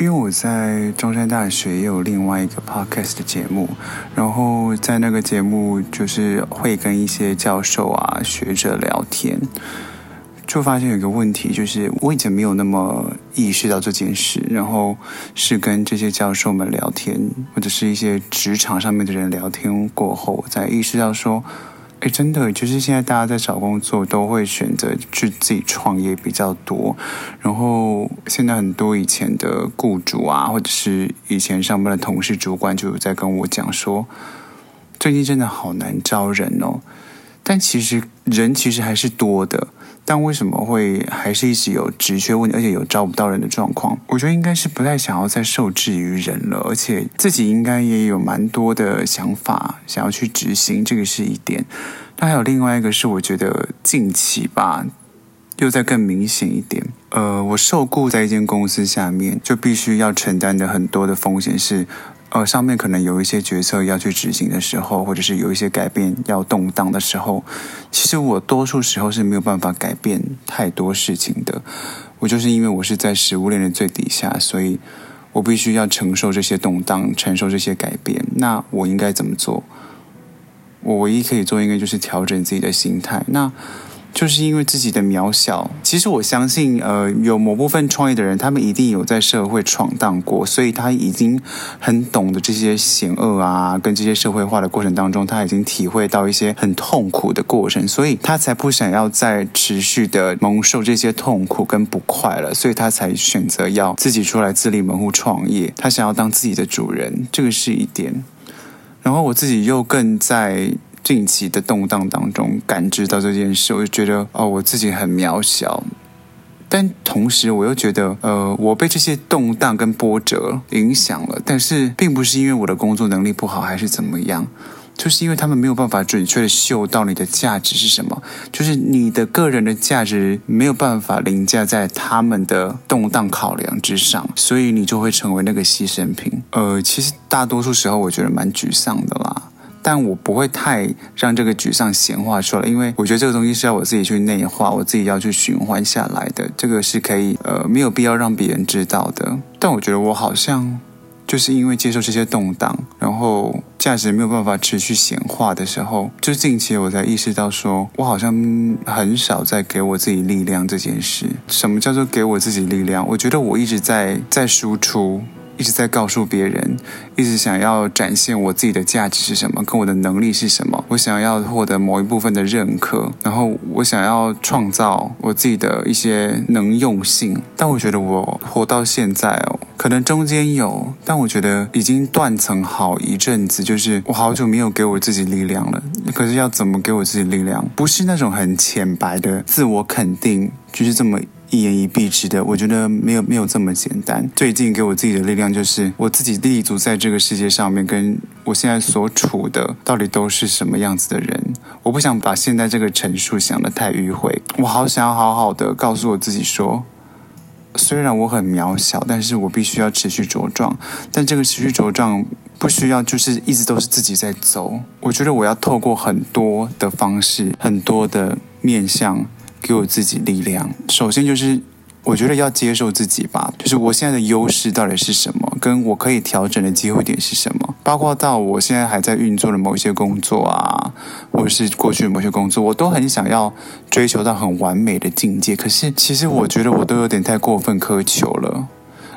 因为我在中山大学也有另外一个 podcast 的节目，然后在那个节目就是会跟一些教授啊、学者聊天，就发现有一个问题，就是我以前没有那么意识到这件事，然后是跟这些教授们聊天，或者是一些职场上面的人聊天过后，我才意识到说。哎，真的，就是现在大家在找工作都会选择去自己创业比较多。然后现在很多以前的雇主啊，或者是以前上班的同事、主管，就有在跟我讲说，最近真的好难招人哦。但其实人其实还是多的。但为什么会还是一直有职缺问题，而且有招不到人的状况？我觉得应该是不太想要再受制于人了，而且自己应该也有蛮多的想法想要去执行，这个是一点。那还有另外一个是，我觉得近期吧，又再更明显一点。呃，我受雇在一间公司下面，就必须要承担的很多的风险是。呃，上面可能有一些决策要去执行的时候，或者是有一些改变要动荡的时候，其实我多数时候是没有办法改变太多事情的。我就是因为我是在食物链的最底下，所以我必须要承受这些动荡，承受这些改变。那我应该怎么做？我唯一可以做，应该就是调整自己的心态。那。就是因为自己的渺小，其实我相信，呃，有某部分创业的人，他们一定有在社会闯荡过，所以他已经很懂得这些险恶啊，跟这些社会化的过程当中，他已经体会到一些很痛苦的过程，所以他才不想要再持续的蒙受这些痛苦跟不快了，所以他才选择要自己出来自立门户创业，他想要当自己的主人，这个是一点。然后我自己又更在。近期的动荡当中，感知到这件事，我就觉得哦，我自己很渺小。但同时，我又觉得，呃，我被这些动荡跟波折影响了。但是，并不是因为我的工作能力不好，还是怎么样，就是因为他们没有办法准确的嗅到你的价值是什么，就是你的个人的价值没有办法凌驾在他们的动荡考量之上，所以你就会成为那个牺牲品。呃，其实大多数时候，我觉得蛮沮丧的啦。但我不会太让这个沮丧显化出来，因为我觉得这个东西是要我自己去内化，我自己要去循环下来的。这个是可以呃没有必要让别人知道的。但我觉得我好像就是因为接受这些动荡，然后价值没有办法持续显化的时候，就近期我才意识到说，我好像很少在给我自己力量这件事。什么叫做给我自己力量？我觉得我一直在在输出。一直在告诉别人，一直想要展现我自己的价值是什么，跟我的能力是什么。我想要获得某一部分的认可，然后我想要创造我自己的一些能用性。但我觉得我活到现在哦，可能中间有，但我觉得已经断层好一阵子，就是我好久没有给我自己力量了。可是要怎么给我自己力量？不是那种很浅白的自我肯定，就是这么。一言以蔽之的，我觉得没有没有这么简单。最近给我自己的力量就是我自己立足在这个世界上面，跟我现在所处的到底都是什么样子的人。我不想把现在这个陈述想得太迂回，我好想要好好的告诉我自己说，虽然我很渺小，但是我必须要持续茁壮。但这个持续茁壮不需要就是一直都是自己在走。我觉得我要透过很多的方式，很多的面向。给我自己力量。首先就是，我觉得要接受自己吧。就是我现在的优势到底是什么，跟我可以调整的机会点是什么。包括到我现在还在运作的某些工作啊，或者是过去的某些工作，我都很想要追求到很完美的境界。可是，其实我觉得我都有点太过分苛求了。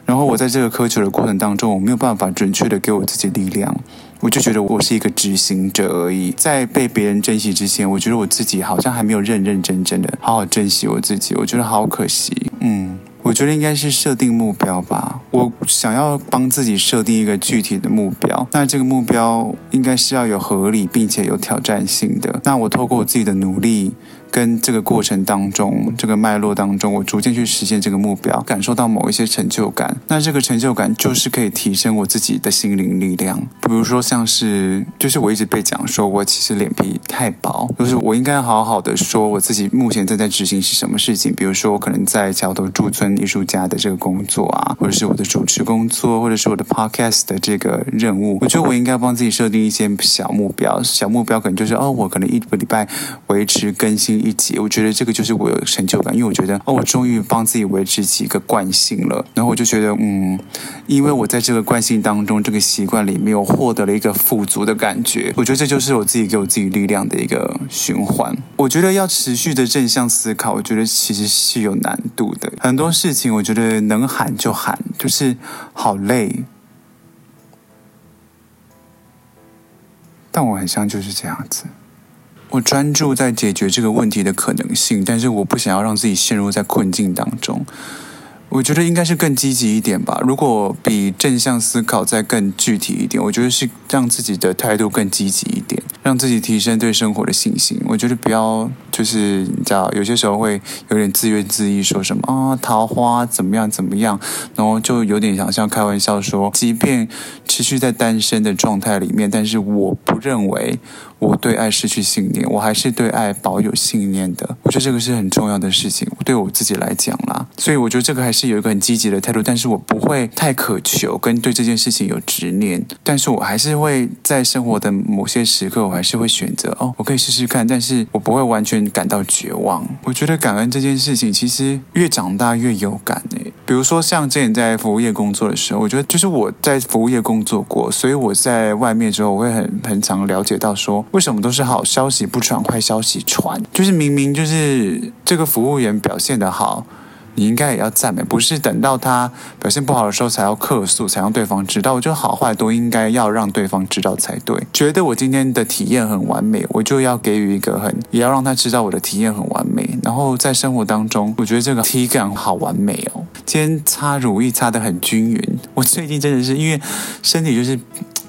然后我在这个苛求的过程当中，我没有办法准确的给我自己力量。我就觉得我是一个执行者而已，在被别人珍惜之前，我觉得我自己好像还没有认认真真的好好珍惜我自己，我觉得好可惜。嗯，我觉得应该是设定目标吧，我想要帮自己设定一个具体的目标，那这个目标应该是要有合理并且有挑战性的。那我透过我自己的努力。跟这个过程当中，这个脉络当中，我逐渐去实现这个目标，感受到某一些成就感。那这个成就感就是可以提升我自己的心灵力量。比如说，像是就是我一直被讲说我其实脸皮太薄，就是我应该好好的说我自己目前正在执行是什么事情。比如说，我可能在桥头驻村艺术家的这个工作啊，或者是我的主持工作，或者是我的 podcast 的这个任务。我觉得我应该帮自己设定一些小目标，小目标可能就是哦，我可能一个礼拜维持更新。一集，我觉得这个就是我有成就感，因为我觉得哦，我终于帮自己维持起一个惯性了。然后我就觉得，嗯，因为我在这个惯性当中，这个习惯里面，我获得了一个富足的感觉。我觉得这就是我自己给我自己力量的一个循环。我觉得要持续的正向思考，我觉得其实是有难度的。很多事情，我觉得能喊就喊，就是好累。但我很像就是这样子，我专注在解决这个问题的可能性，但是我不想要让自己陷入在困境当中。我觉得应该是更积极一点吧。如果比正向思考再更具体一点，我觉得是让自己的态度更积极一点，让自己提升对生活的信心。我觉得不要就是你知道，有些时候会有点自怨自艾，说什么啊、桃花怎么样怎么样，然后就有点想像开玩笑说，即便持续在单身的状态里面，但是我不认为。我对爱失去信念，我还是对爱保有信念的。我觉得这个是很重要的事情，对我自己来讲啦。所以我觉得这个还是有一个很积极的态度，但是我不会太渴求跟对这件事情有执念。但是我还是会在生活的某些时刻，还是会选择哦，我可以试试看，但是我不会完全感到绝望。我觉得感恩这件事情，其实越长大越有感诶。比如说像之前在服务业工作的时候，我觉得就是我在服务业工作过，所以我在外面之后，我会很很常了解到说。为什么都是好消息不传，坏消息传？就是明明就是这个服务员表现得好，你应该也要赞美，不是等到他表现不好的时候才要客诉，才让对方知道。我觉得好坏都应该要让对方知道才对。觉得我今天的体验很完美，我就要给予一个很，也要让他知道我的体验很完美。然后在生活当中，我觉得这个体感好完美哦。今天擦乳液擦得很均匀，我最近真的是因为身体就是。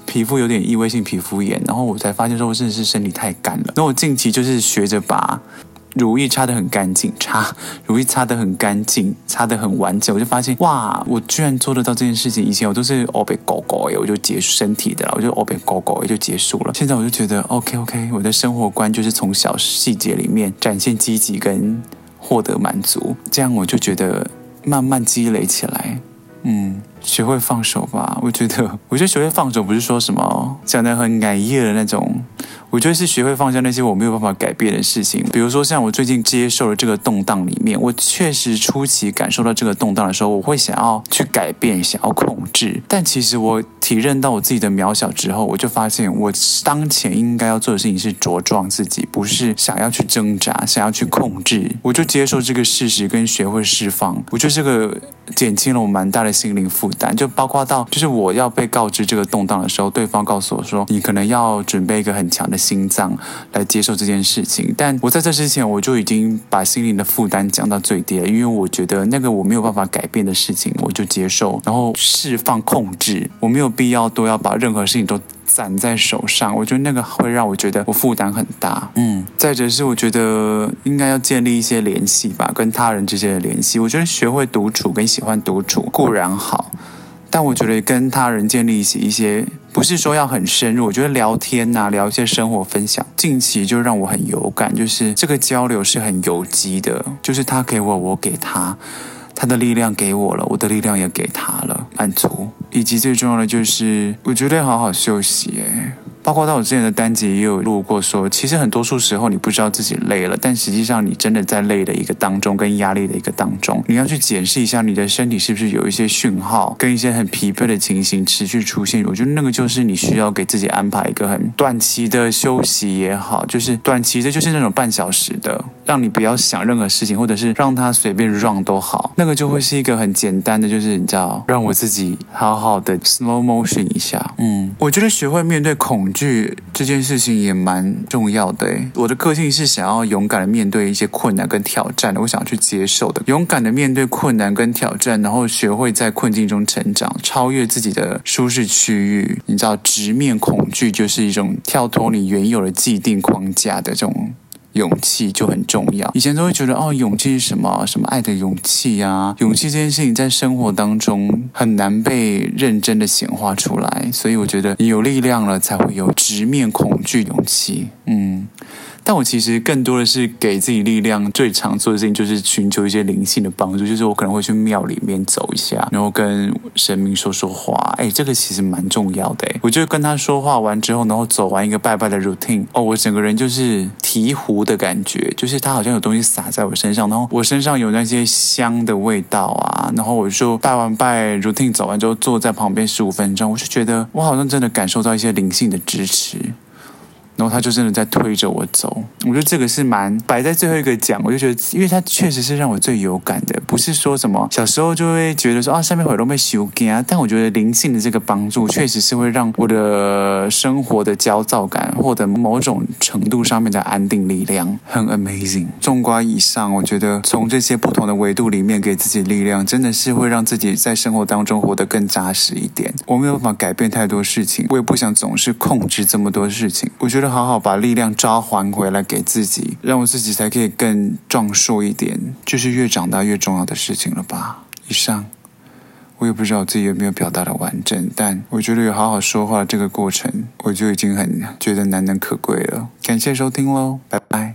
皮肤有点异位性皮肤炎，然后我才发现说，我真的是身体太干了。那我近期就是学着把乳液擦得很干净，擦乳液擦得很干净，擦得很完整。我就发现，哇，我居然做得到这件事情。以前我都是欧北狗狗耶，我就结束身体的了，我就欧北狗狗也就结束了。现在我就觉得，OK OK，我的生活观就是从小细节里面展现积极跟获得满足，这样我就觉得慢慢积累起来，嗯。学会放手吧，我觉得，我觉得学会放手不是说什么讲得很安逸的那种。我觉得是学会放下那些我没有办法改变的事情，比如说像我最近接受了这个动荡里面，我确实初期感受到这个动荡的时候，我会想要去改变，想要控制。但其实我体认到我自己的渺小之后，我就发现我当前应该要做的事情是茁壮自己，不是想要去挣扎，想要去控制。我就接受这个事实，跟学会释放。我觉得这个减轻了我蛮大的心灵负担，就包括到就是我要被告知这个动荡的时候，对方告诉我说，你可能要准备一个很强的。心脏来接受这件事情，但我在这之前我就已经把心灵的负担降到最低了，因为我觉得那个我没有办法改变的事情，我就接受，然后释放控制，我没有必要都要把任何事情都攒在手上，我觉得那个会让我觉得我负担很大。嗯，再者是我觉得应该要建立一些联系吧，跟他人之间的联系，我觉得学会独处跟喜欢独处固然好。但我觉得跟他人建立起一些，不是说要很深入。我觉得聊天呐、聊一些生活分享，近期就让我很有感，就是这个交流是很有机的，就是他给我，我给他，他的力量给我了，我的力量也给他了，满足。以及最重要的就是，我觉得好好休息，哎。包括到我之前的单集也有录过说，其实很多数时候你不知道自己累了，但实际上你真的在累的一个当中，跟压力的一个当中，你要去检视一下你的身体是不是有一些讯号，跟一些很疲惫的情形持续出现。我觉得那个就是你需要给自己安排一个很短期的休息也好，就是短期的，就是那种半小时的，让你不要想任何事情，或者是让它随便 run 都好，那个就会是一个很简单的，就是你知道，让我自己好好的 slow motion 一下。嗯，我觉得学会面对恐。剧这件事情也蛮重要的。我的个性是想要勇敢的面对一些困难跟挑战的，我想要去接受的，勇敢的面对困难跟挑战，然后学会在困境中成长，超越自己的舒适区域。你知道，直面恐惧就是一种跳脱你原有的既定框架的这种。勇气就很重要。以前都会觉得，哦，勇气是什么？什么爱的勇气呀？勇气这件事情在生活当中很难被认真的显化出来。所以我觉得，你有力量了，才会有直面恐惧勇气。嗯。但我其实更多的是给自己力量，最常做的事情就是寻求一些灵性的帮助，就是我可能会去庙里面走一下，然后跟神明说说话。哎，这个其实蛮重要的。我就跟他说话完之后，然后走完一个拜拜的 routine，哦，我整个人就是醍醐的感觉，就是他好像有东西洒在我身上，然后我身上有那些香的味道啊，然后我就拜完拜 routine 走完之后，坐在旁边十五分钟，我就觉得我好像真的感受到一些灵性的支持。然后他就真的在推着我走，我觉得这个是蛮摆在最后一个讲，我就觉得，因为他确实是让我最有感的，不是说什么小时候就会觉得说啊，下面会都被修改啊，但我觉得灵性的这个帮助，确实是会让我的生活的焦躁感获得某种程度上面的安定力量，很 amazing。纵观以上，我觉得从这些不同的维度里面给自己力量，真的是会让自己在生活当中活得更扎实一点。我没有办法改变太多事情，我也不想总是控制这么多事情，我觉得。好好把力量召唤回来给自己，让我自己才可以更壮硕一点，就是越长大越重要的事情了吧。以上，我也不知道我自己有没有表达的完整，但我觉得有好好说话这个过程，我就已经很觉得难能可贵了。感谢收听喽，拜拜。